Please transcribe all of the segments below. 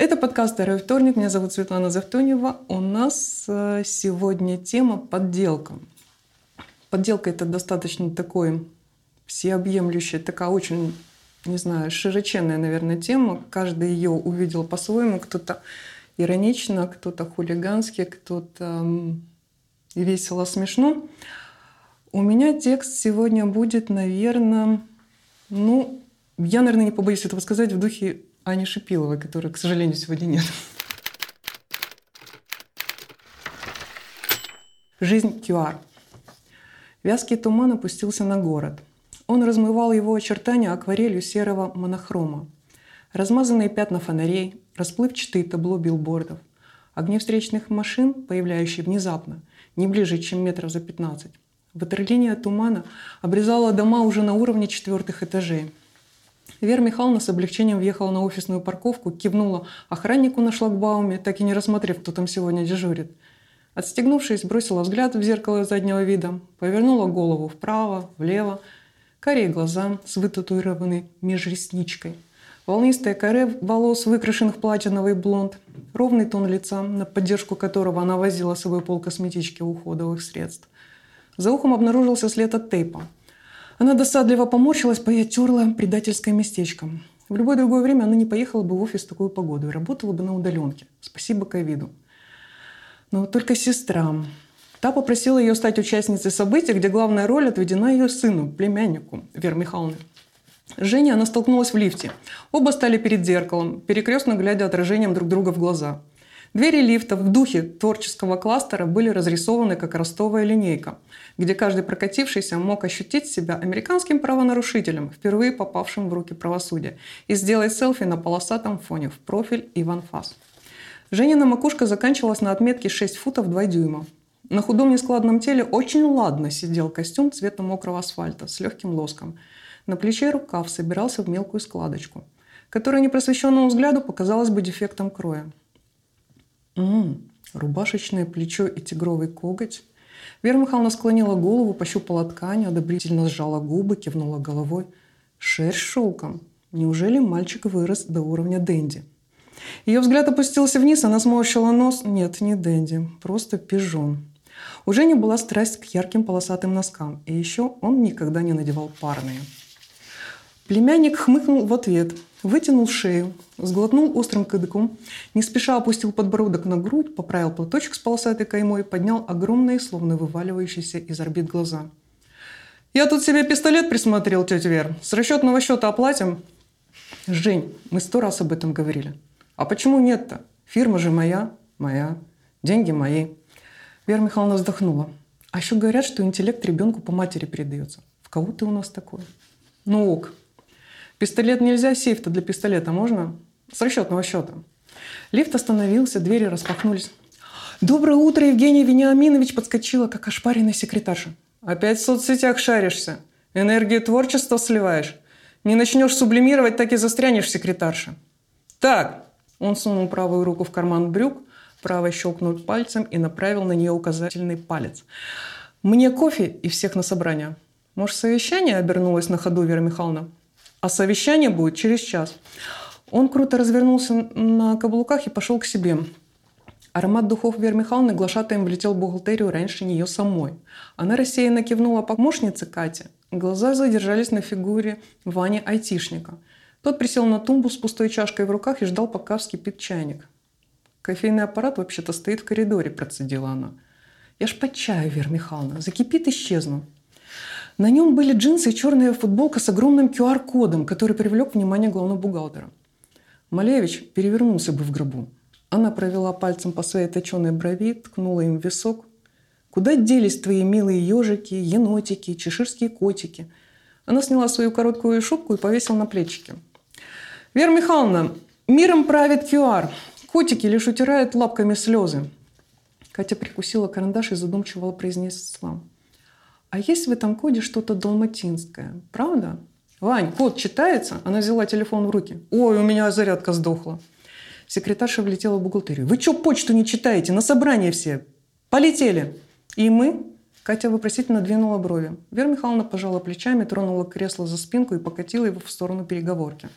Это подкаст «Второй вторник». Меня зовут Светлана Завтонева. У нас э, сегодня тема подделка. Подделка – это достаточно такой всеобъемлющая, такая очень, не знаю, широченная, наверное, тема. Каждый ее увидел по-своему. Кто-то иронично, кто-то хулигански, кто-то весело, смешно. У меня текст сегодня будет, наверное, ну, я, наверное, не побоюсь этого сказать, в духе Ани Шипиловой, которой, к сожалению, сегодня нет. Жизнь QR. Вязкий туман опустился на город. Он размывал его очертания акварелью серого монохрома. Размазанные пятна фонарей, расплывчатые табло билбордов, огни встречных машин, появляющие внезапно, не ближе, чем метров за 15. Ватерлиния тумана обрезала дома уже на уровне четвертых этажей. Вера Михайловна с облегчением въехала на офисную парковку, кивнула охраннику на шлагбауме, так и не рассмотрев, кто там сегодня дежурит. Отстегнувшись, бросила взгляд в зеркало заднего вида, повернула голову вправо, влево, карие глаза с вытатуированной межресничкой, волнистое каре волос, выкрашенных платиновый блонд, ровный тон лица, на поддержку которого она возила с собой пол косметички уходовых средств. За ухом обнаружился след от тейпа. Она досадливо поморщилась, потерла предательское местечко. В любое другое время она не поехала бы в офис в такую погоду и работала бы на удаленке. Спасибо ковиду. Но только сестра. Та попросила ее стать участницей события, где главная роль отведена ее сыну, племяннику Веры Михайловны. Женя она столкнулась в лифте. Оба стали перед зеркалом, перекрестно глядя отражением друг друга в глаза. Двери лифта в духе творческого кластера были разрисованы как ростовая линейка, где каждый прокатившийся мог ощутить себя американским правонарушителем, впервые попавшим в руки правосудия, и сделать селфи на полосатом фоне в профиль и в анфас. Женина макушка заканчивалась на отметке 6 футов 2 дюйма. На худом нескладном теле очень ладно сидел костюм цвета мокрого асфальта с легким лоском. На плече рукав собирался в мелкую складочку, которая непросвещенному взгляду показалась бы дефектом кроя. М-м, рубашечное плечо и тигровый коготь. Вера Михайловна склонила голову, пощупала ткань, одобрительно сжала губы, кивнула головой. Шерсть шелком. Неужели мальчик вырос до уровня Дэнди? Ее взгляд опустился вниз, она сморщила нос. Нет, не Дэнди, просто пижон. У Жени была страсть к ярким полосатым носкам, и еще он никогда не надевал парные. Племянник хмыкнул в ответ, вытянул шею, сглотнул острым кадыком, не спеша опустил подбородок на грудь, поправил платочек с полосатой каймой, поднял огромные, словно вываливающиеся из орбит глаза. «Я тут себе пистолет присмотрел, тетя Вер. С расчетного счета оплатим?» «Жень, мы сто раз об этом говорили». «А почему нет-то? Фирма же моя, моя, деньги мои». Вера Михайловна вздохнула. «А еще говорят, что интеллект ребенку по матери передается. В кого ты у нас такой?» «Ну ок, Пистолет нельзя, сейф-то для пистолета можно? С расчетного счета. Лифт остановился, двери распахнулись. «Доброе утро, Евгений Вениаминович!» подскочила, как ошпаренная секретарша. «Опять в соцсетях шаришься? Энергию творчества сливаешь? Не начнешь сублимировать, так и застрянешь, секретарша!» «Так!» Он сунул правую руку в карман брюк, правой щелкнул пальцем и направил на нее указательный палец. «Мне кофе и всех на собрание». «Может, совещание?» – обернулась на ходу Вера Михайловна. А совещание будет через час. Он круто развернулся на каблуках и пошел к себе. Аромат духов Веры Михайловны глашатаем влетел в бухгалтерию раньше нее самой. Она рассеянно кивнула помощнице Кате. Глаза задержались на фигуре Вани Айтишника. Тот присел на тумбу с пустой чашкой в руках и ждал, пока вскипит чайник. «Кофейный аппарат вообще-то стоит в коридоре», – процедила она. «Я ж под чаю, Вера Михайловна. Закипит, исчезну». На нем были джинсы и черная футболка с огромным QR-кодом, который привлек внимание главного бухгалтера. Малевич перевернулся бы в гробу. Она провела пальцем по своей точеной брови, ткнула им в висок. «Куда делись твои милые ежики, енотики, чеширские котики?» Она сняла свою короткую шубку и повесила на плечики. «Вера Михайловна, миром правит QR. Котики лишь утирают лапками слезы». Катя прикусила карандаш и задумчиво произнесла. А есть в этом коде что-то далматинское, правда? Вань, код читается? Она взяла телефон в руки. Ой, у меня зарядка сдохла. Секретарша влетела в бухгалтерию. Вы что почту не читаете? На собрание все. Полетели. И мы? Катя вопросительно двинула брови. Вера Михайловна пожала плечами, тронула кресло за спинку и покатила его в сторону переговорки.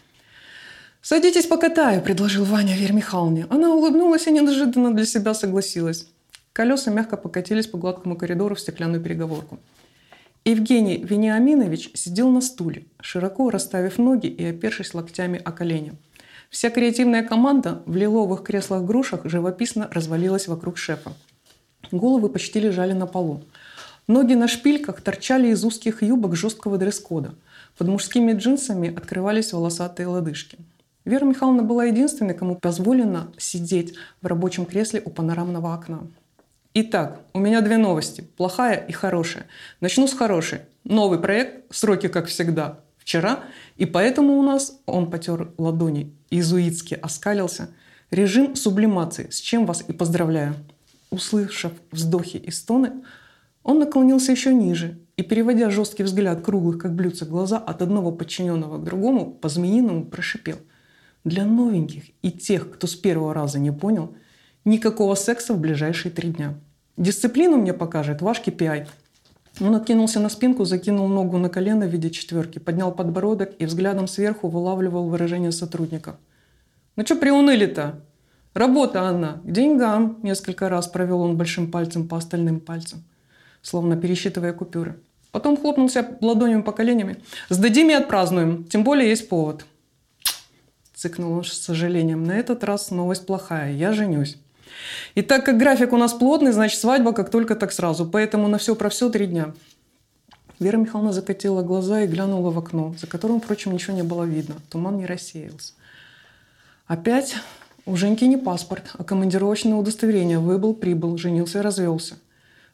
«Садитесь покатаю», – предложил Ваня Вере Михайловне. Она улыбнулась и неожиданно для себя согласилась. Колеса мягко покатились по гладкому коридору в стеклянную переговорку. Евгений Вениаминович сидел на стуле, широко расставив ноги и опершись локтями о колени. Вся креативная команда в лиловых креслах-грушах живописно развалилась вокруг шефа. Головы почти лежали на полу. Ноги на шпильках торчали из узких юбок жесткого дресс-кода. Под мужскими джинсами открывались волосатые лодыжки. Вера Михайловна была единственной, кому позволено сидеть в рабочем кресле у панорамного окна. Итак, у меня две новости. Плохая и хорошая. Начну с хорошей. Новый проект, сроки как всегда, вчера. И поэтому у нас, он потер ладони, иезуитски оскалился, режим сублимации, с чем вас и поздравляю. Услышав вздохи и стоны, он наклонился еще ниже и, переводя жесткий взгляд круглых, как блюдца, глаза от одного подчиненного к другому, по-змеиному прошипел. Для новеньких и тех, кто с первого раза не понял – Никакого секса в ближайшие три дня. Дисциплину мне покажет ваш KPI. Он откинулся на спинку, закинул ногу на колено в виде четверки, поднял подбородок и взглядом сверху вылавливал выражение сотрудников. «Ну что приуныли-то? Работа она, к деньгам!» Несколько раз провел он большим пальцем по остальным пальцам, словно пересчитывая купюры. Потом хлопнулся ладонями по коленями. «Сдадим и отпразднуем, тем более есть повод». Цыкнул он с сожалением. «На этот раз новость плохая, я женюсь». И так как график у нас плотный, значит свадьба как только так сразу. Поэтому на все про все три дня. Вера Михайловна закатила глаза и глянула в окно, за которым, впрочем, ничего не было видно. Туман не рассеялся. Опять у Женьки не паспорт, а командировочное удостоверение. Выбыл, прибыл, женился и развелся.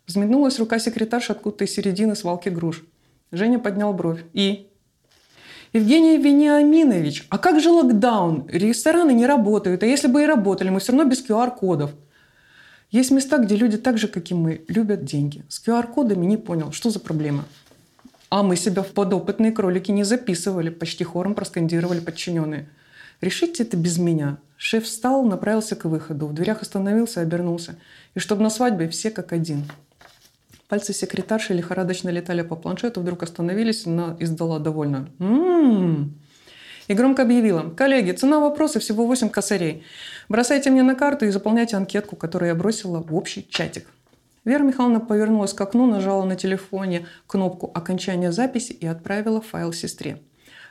Взметнулась рука секретарши откуда-то из середины свалки груш. Женя поднял бровь. И? Евгений Вениаминович, а как же локдаун? Рестораны не работают, а если бы и работали, мы все равно без QR-кодов. Есть места, где люди так же, как и мы, любят деньги. С QR-кодами не понял, что за проблема. А мы себя в подопытные кролики не записывали, почти хором проскандировали подчиненные. Решите это без меня. Шеф встал, направился к выходу. В дверях остановился, обернулся. И чтобы на свадьбе все как один. Пальцы секретарши лихорадочно летали по планшету, вдруг остановились, она издала довольно. «М-м-м!» И громко объявила. «Коллеги, цена вопроса всего 8 косарей. Бросайте мне на карту и заполняйте анкетку, которую я бросила в общий чатик». Вера Михайловна повернулась к окну, нажала на телефоне кнопку окончания записи и отправила файл сестре.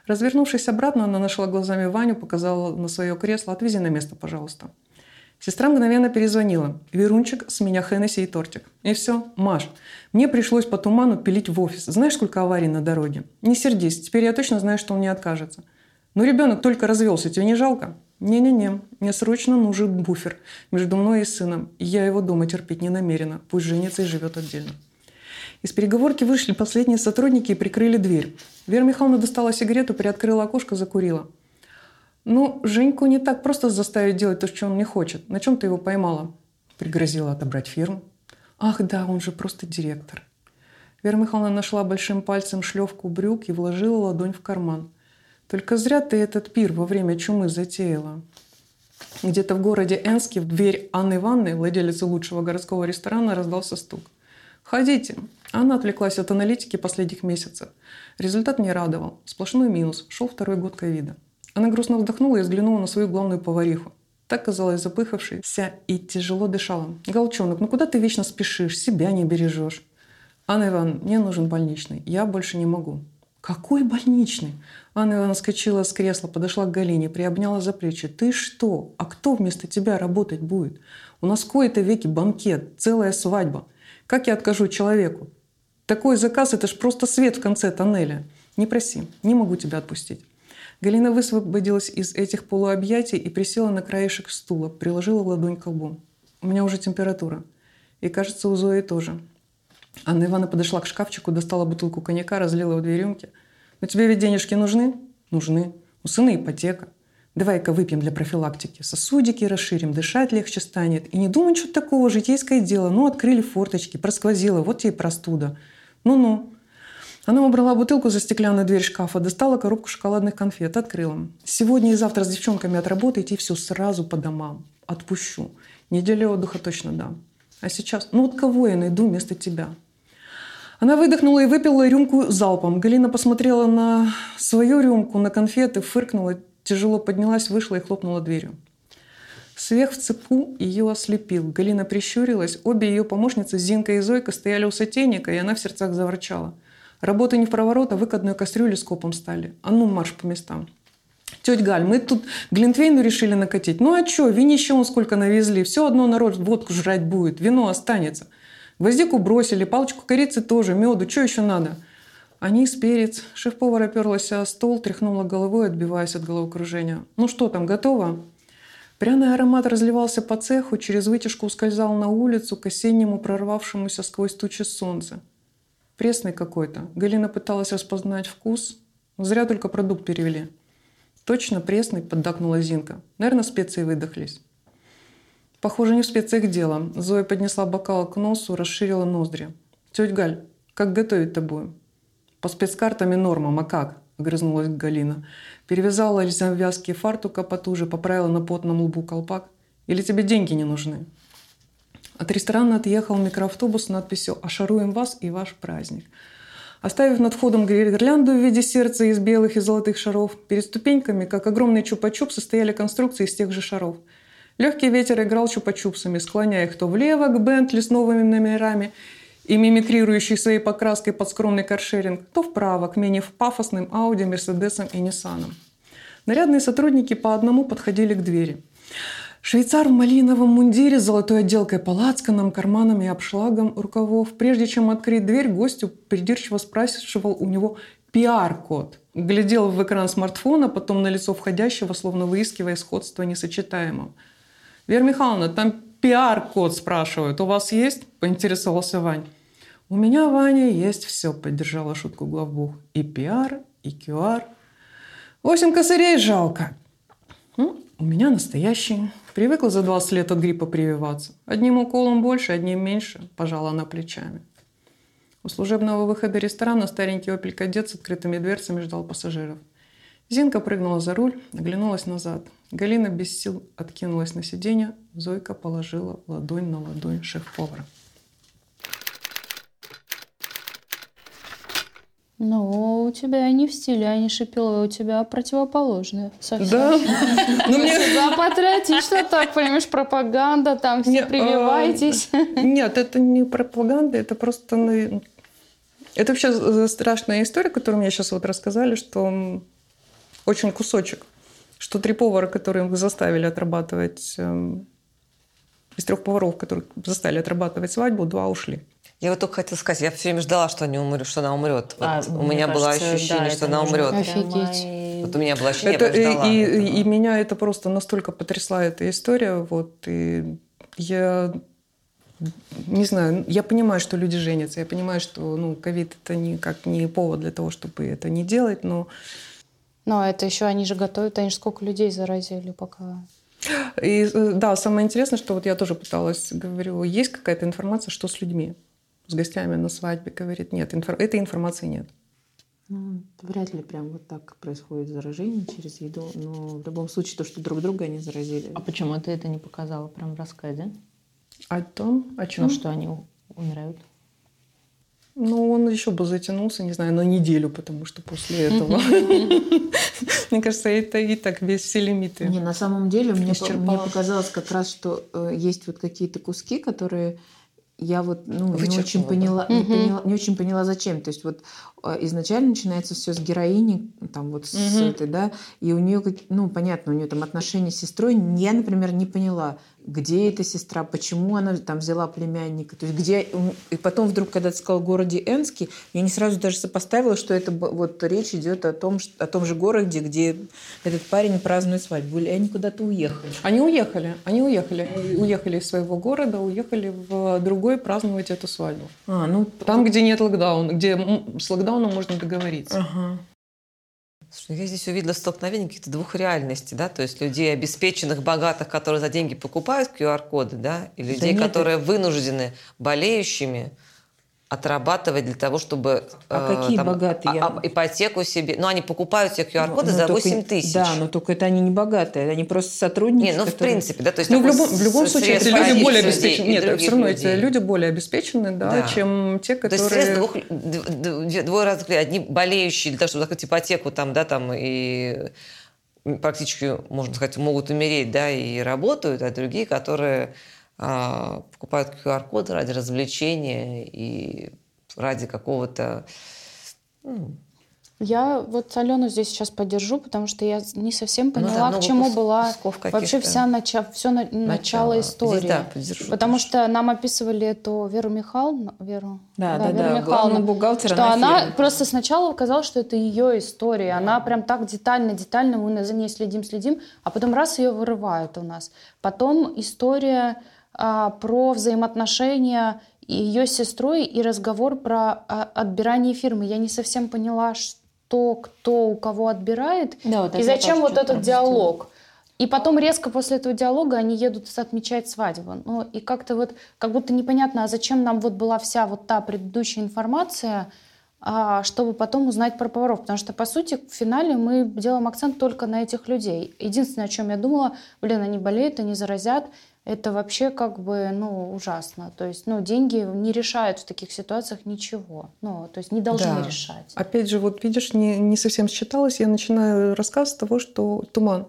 Развернувшись обратно, она нашла глазами Ваню, показала на свое кресло. «Отвези на место, пожалуйста». Сестра мгновенно перезвонила. Верунчик, с меня Хеннесси и тортик. И все, Маш, мне пришлось по туману пилить в офис. Знаешь, сколько аварий на дороге? Не сердись, теперь я точно знаю, что он не откажется. Но ребенок только развелся, тебе не жалко? Не-не-не, мне срочно нужен буфер между мной и сыном. Я его дома терпеть не намерена. Пусть женится и живет отдельно. Из переговорки вышли последние сотрудники и прикрыли дверь. Вера Михайловна достала сигарету, приоткрыла окошко, закурила. Ну, Женьку не так просто заставить делать то, что он не хочет. На чем ты его поймала? Пригрозила отобрать фирму. Ах да, он же просто директор. Вера Михайловна нашла большим пальцем шлевку брюк и вложила ладонь в карман. Только зря ты этот пир во время чумы затеяла. Где-то в городе Энске в дверь Анны Ивановны, владелицы лучшего городского ресторана, раздался стук. «Ходите». Она отвлеклась от аналитики последних месяцев. Результат не радовал. Сплошной минус. Шел второй год ковида. Она грустно вздохнула и взглянула на свою главную повариху. Так казалась запыхавшейся и тяжело дышала. «Голчонок, ну куда ты вечно спешишь? Себя не бережешь». «Анна Ивановна, мне нужен больничный. Я больше не могу». «Какой больничный?» Анна Ивановна скочила с кресла, подошла к Галине, приобняла за плечи. «Ты что? А кто вместо тебя работать будет? У нас в кои-то веки банкет, целая свадьба. Как я откажу человеку? Такой заказ – это ж просто свет в конце тоннеля. Не проси, не могу тебя отпустить». Галина высвободилась из этих полуобъятий и присела на краешек стула, приложила ладонь к лбу. «У меня уже температура. И, кажется, у Зои тоже». Анна Ивановна подошла к шкафчику, достала бутылку коньяка, разлила в две рюмки. «Но тебе ведь денежки нужны?» «Нужны. У сына ипотека. Давай-ка выпьем для профилактики. Сосудики расширим, дышать легче станет. И не думай, что такого, житейское дело. Ну, открыли форточки, просквозило, вот тебе и простуда. Ну-ну, она убрала бутылку за стеклянную дверь шкафа, достала коробку шоколадных конфет, открыла. Сегодня и завтра с девчонками отработаете и все сразу по домам. Отпущу. Неделю отдыха точно дам. А сейчас, ну вот кого я найду вместо тебя? Она выдохнула и выпила рюмку залпом. Галина посмотрела на свою рюмку, на конфеты, фыркнула. Тяжело поднялась, вышла и хлопнула дверью. Свех в цепу ее ослепил. Галина прищурилась. Обе ее помощницы, Зинка и Зойка, стояли у сотейника, и она в сердцах заворчала. Работа не в проворот, а выкатную кастрюлю с копом стали. А ну, марш по местам. Тетя Галь, мы тут Глинтвейну решили накатить. Ну а что, винище он сколько навезли. Все одно народ водку жрать будет, вино останется. Гвоздику бросили, палочку корицы тоже, меду, что еще надо? Анис, перец. Шеф-повар оперлась о стол, тряхнула головой, отбиваясь от головокружения. Ну что там, готово? Пряный аромат разливался по цеху, через вытяжку ускользал на улицу к осеннему прорвавшемуся сквозь тучи солнца. Пресный какой-то. Галина пыталась распознать вкус. Зря только продукт перевели. Точно пресный, поддакнула Зинка. Наверное, специи выдохлись. Похоже, не в специях дело. Зоя поднесла бокал к носу, расширила ноздри. Тетя Галь, как готовить-то будем? По спецкартам и нормам, а как? Огрызнулась Галина. Перевязала вязкие фартука потуже, поправила на потном лбу колпак. Или тебе деньги не нужны? От ресторана отъехал микроавтобус с надписью «Ошаруем вас и ваш праздник». Оставив над входом гирлянду в виде сердца из белых и золотых шаров, перед ступеньками, как огромный чупа-чуп, стояли конструкции из тех же шаров. Легкий ветер играл чупа-чупсами, склоняя их то влево к Бентли с новыми номерами и мимикрирующий своей покраской под скромный каршеринг, то вправо к менее пафосным Ауди, Мерседесам и Ниссанам. Нарядные сотрудники по одному подходили к двери. Швейцар в малиновом мундире с золотой отделкой палацканом, карманами и обшлагом рукавов. Прежде чем открыть дверь, гостю придирчиво спрашивал у него пиар-код. Глядел в экран смартфона, потом на лицо входящего, словно выискивая сходство несочетаемым. «Вера Михайловна, там пиар-код спрашивают. У вас есть?» – поинтересовался Вань. «У меня, Ваня, есть все», – поддержала шутку главбух. «И пиар, и QR». «Восемь косарей жалко». У меня настоящий. Привыкла за 20 лет от гриппа прививаться. Одним уколом больше, одним меньше, пожала она плечами. У служебного выхода ресторана старенький опель кадет с открытыми дверцами ждал пассажиров. Зинка прыгнула за руль, оглянулась назад. Галина без сил откинулась на сиденье. Зойка положила ладонь на ладонь шеф-повара. Ну, у тебя не в стиле, а не шипело, у тебя противоположное совсем. Да? Ну, мне... Да, патриотично так, понимаешь, пропаганда, там все а, прививайтесь. Нет, это не пропаганда, это просто... Ну, это вообще страшная история, которую мне сейчас вот рассказали, что очень кусочек, что три повара, которые заставили отрабатывать, эм, из трех поваров, которых заставили отрабатывать свадьбу, два ушли. Я вот только хотела сказать, я все время ждала, что, они умрет, что она умрет. Вот а, у меня было ощущение, да, что она умрет. Офигеть. Вот у меня было ощущение, это, я ждала. И, и, и меня это просто настолько потрясла эта история. Вот, и я не знаю, я понимаю, что люди женятся, я понимаю, что ну, ковид это никак не повод для того, чтобы это не делать, но... Но это еще они же готовят, они же сколько людей заразили пока. И да, самое интересное, что вот я тоже пыталась, говорю, есть какая-то информация, что с людьми? С гостями на свадьбе, говорит, нет, инфор... этой информации нет. Ну, вряд ли прям вот так происходит заражение через еду, но в любом случае то, что друг друга они заразили. А почему ты это не показала прям в рассказе? О том, о чем? Ну, что они умирают. Ну, он еще бы затянулся, не знаю, на неделю, потому что после этого, мне кажется, это и так весь все лимиты. Не, на самом деле мне показалось как раз, что э, есть вот какие-то куски, которые я вот ну, не очень поняла, не, поняла, не очень поняла, зачем. То есть вот а, изначально начинается все с героини, там вот с угу. этой, да, и у нее, ну, понятно, у нее там отношения с сестрой. Я, например, не поняла, где эта сестра, почему она там взяла племянника, то есть где... И потом вдруг, когда ты сказал городе Энске, я не сразу даже сопоставила, что это вот речь идет о том, о том же городе, где этот парень празднует свадьбу. Или они куда-то уехали? Они уехали, они уехали. Уехали из своего города, уехали в другой праздновать эту свадьбу. А, ну... Там, где нет локдауна, где с локдауном можно договориться. Ага. Слушай, я здесь увидела столкновение каких-то двух реальностей, да, то есть людей обеспеченных, богатых, которые за деньги покупают QR-коды, да, и людей, да которые вынуждены болеющими отрабатывать для того, чтобы... А э, какие там, богатые? А, а, ипотеку себе... Ну, они покупают себе QR-коды ну, за 8 тысяч. Да, но только это они не богатые, они просто сотрудники. Не, ну, которые... в принципе, да, то есть... Ну, в любом, в любом случае, эти люди более обеспечены. Нет, все равно людей. эти люди более обеспечены, да, да. чем те, которые... То есть двух, двое разных людей. Одни болеющие для того, чтобы закрыть ипотеку, там, да, там, и практически, можно сказать, могут умереть, да, и работают, а другие, которые а, покупают QR-коды ради развлечения и ради какого-то ну, я вот Алену здесь сейчас поддержу, потому что я не совсем поняла, ну, да, к чему была вообще вся нача... все на... начало, начало истории. Здесь, да, поддержу, потому тоже. что нам описывали эту Веру Михайловну, Веру, да, да, да, Веру да, Михайловну, бухгалтера что она фильме. просто сначала казалось, что это ее история, да. она прям так детально, детально мы за ней следим, следим, а потом раз ее вырывают у нас. Потом история про взаимоотношения ее с сестрой и разговор про а, отбирание фирмы. Я не совсем поняла, что то, кто у кого отбирает, да, вот и зачем вот этот диалог. И потом резко после этого диалога они едут отмечать свадьбу. Ну и как-то вот, как будто непонятно, а зачем нам вот была вся вот та предыдущая информация, а, чтобы потом узнать про поваров. Потому что, по сути, в финале мы делаем акцент только на этих людей. Единственное, о чем я думала, блин, они болеют, они заразят, это вообще как бы, ну, ужасно. То есть, ну, деньги не решают в таких ситуациях ничего. Ну, то есть не должны да. решать. Опять же, вот видишь, не, не совсем считалось. Я начинаю рассказ с того, что туман.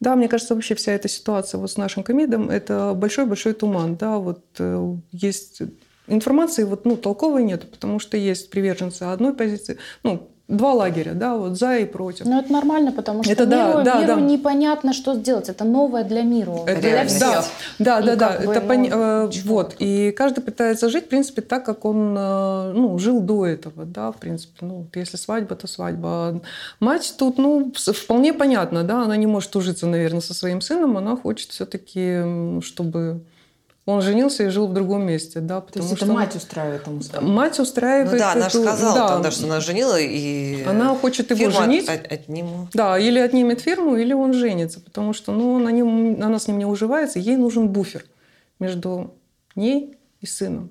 Да, мне кажется, вообще вся эта ситуация вот с нашим комедом – это большой-большой туман. Да, вот э, есть информации вот, ну, толковой нет, потому что есть приверженцы одной позиции, ну, два лагеря, да, вот за и против. Ну, это нормально, потому что это, миру, да, миру да. непонятно, что сделать. Это новое для мира, это, для всех. Да, да, да, да. это бы, пони... ну, вот. И каждый пытается жить, в принципе, так, как он э, ну, жил до этого, да, в принципе. Ну, если свадьба, то свадьба. Мать тут, ну, вполне понятно, да, она не может ужиться, наверное, со своим сыном, она хочет все-таки, чтобы он женился и жил в другом месте, да, потому То есть что это мать устраивает ему свадьбу? Мать устраивает. Ну да, она же сказала, да. Там, что она женила и она хочет его женить. От, отниму. Да, или отнимет фирму, или он женится, потому что, ну, она, не, она с ним не уживается, ей нужен буфер между ней и сыном.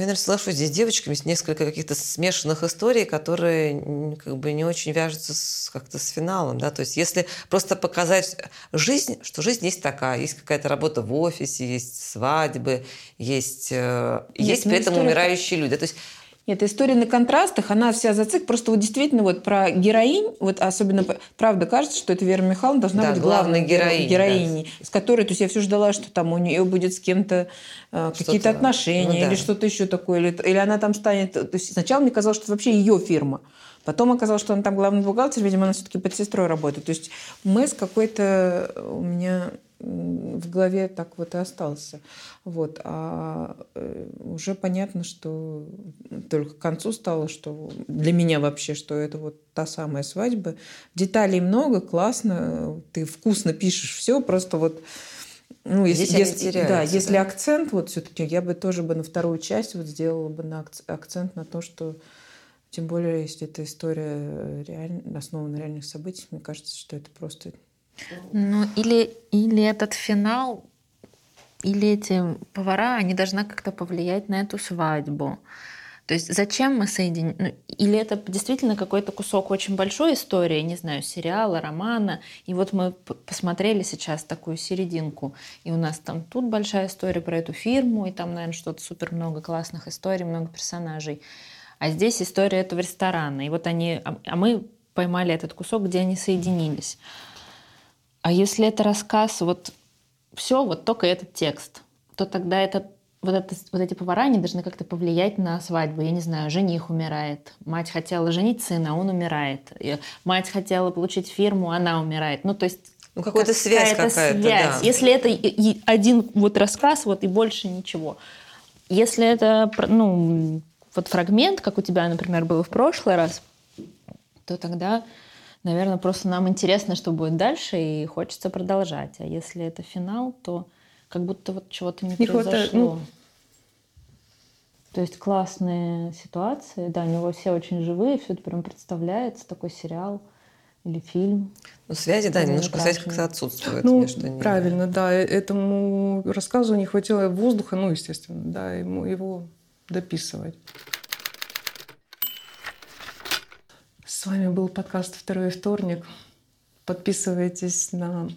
Я, наверное, соглашусь, здесь с девочками есть несколько каких-то смешанных историй, которые как бы не очень вяжутся с, как-то с финалом. Да? То есть если просто показать жизнь, что жизнь есть такая, есть какая-то работа в офисе, есть свадьбы, есть, э, Нет, есть при этом умирающие люди. То есть нет, история на контрастах, она вся зацик. Просто вот действительно вот про героинь, вот особенно, правда, кажется, что это Вера Михайловна должна да, быть главной героиней, героиней да. с которой, то есть я все ждала, что там у нее будет с кем-то э, какие-то отношения ну, да. или что-то еще такое, или, или она там станет... То есть сначала мне казалось, что это вообще ее фирма. Потом оказалось, что она там главный бухгалтер, видимо, она все-таки под сестрой работает. То есть Мэс какой-то у меня в голове так вот и остался. Вот. А э, уже понятно, что только к концу стало, что для меня вообще, что это вот та самая свадьба. Деталей много, классно, ты вкусно пишешь все, просто вот ну, если, Здесь если, да, если да? акцент, вот все-таки я бы тоже бы на вторую часть вот сделала бы на акцент на то, что тем более, если эта история реаль... основана на реальных событиях, мне кажется, что это просто ну, или, или этот финал, или эти повара, они должны как-то повлиять на эту свадьбу. То есть зачем мы соединим? Ну, или это действительно какой-то кусок очень большой истории, не знаю, сериала, романа. И вот мы посмотрели сейчас такую серединку, и у нас там тут большая история про эту фирму, и там, наверное, что-то супер много классных историй, много персонажей. А здесь история этого ресторана. И вот они, а, а мы поймали этот кусок, где они соединились. А если это рассказ, вот все, вот только этот текст, то тогда это, вот, это, вот эти повара, они должны как-то повлиять на свадьбу. Я не знаю, жених умирает, мать хотела женить сына, он умирает. Мать хотела получить фирму, она умирает. Ну, то есть ну, какая-то связь какая-то, связь. Да. Если это один вот рассказ, вот и больше ничего. Если это, ну, вот фрагмент, как у тебя, например, было в прошлый раз, то тогда наверное, просто нам интересно, что будет дальше, и хочется продолжать. А если это финал, то как будто вот чего-то не, не произошло. Хватает, ну... То есть классные ситуации, да, у него все очень живые, все это прям представляется, такой сериал или фильм. Ну, связи, да, немножко связь как-то отсутствует ну, между ними. Правильно, да. Э, этому рассказу не хватило воздуха, ну, естественно, да, ему его дописывать. С вами был подкаст «Второй вторник». Подписывайтесь на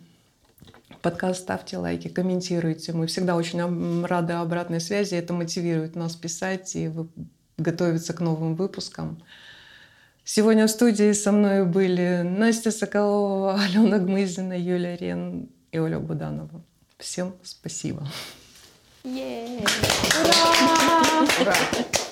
подкаст, ставьте лайки, комментируйте. Мы всегда очень рады обратной связи. Это мотивирует нас писать и готовиться к новым выпускам. Сегодня в студии со мной были Настя Соколова, Алена Гмызина, Юлия Рен и Оля Буданова. Всем спасибо. Yeah. Ура! Ура!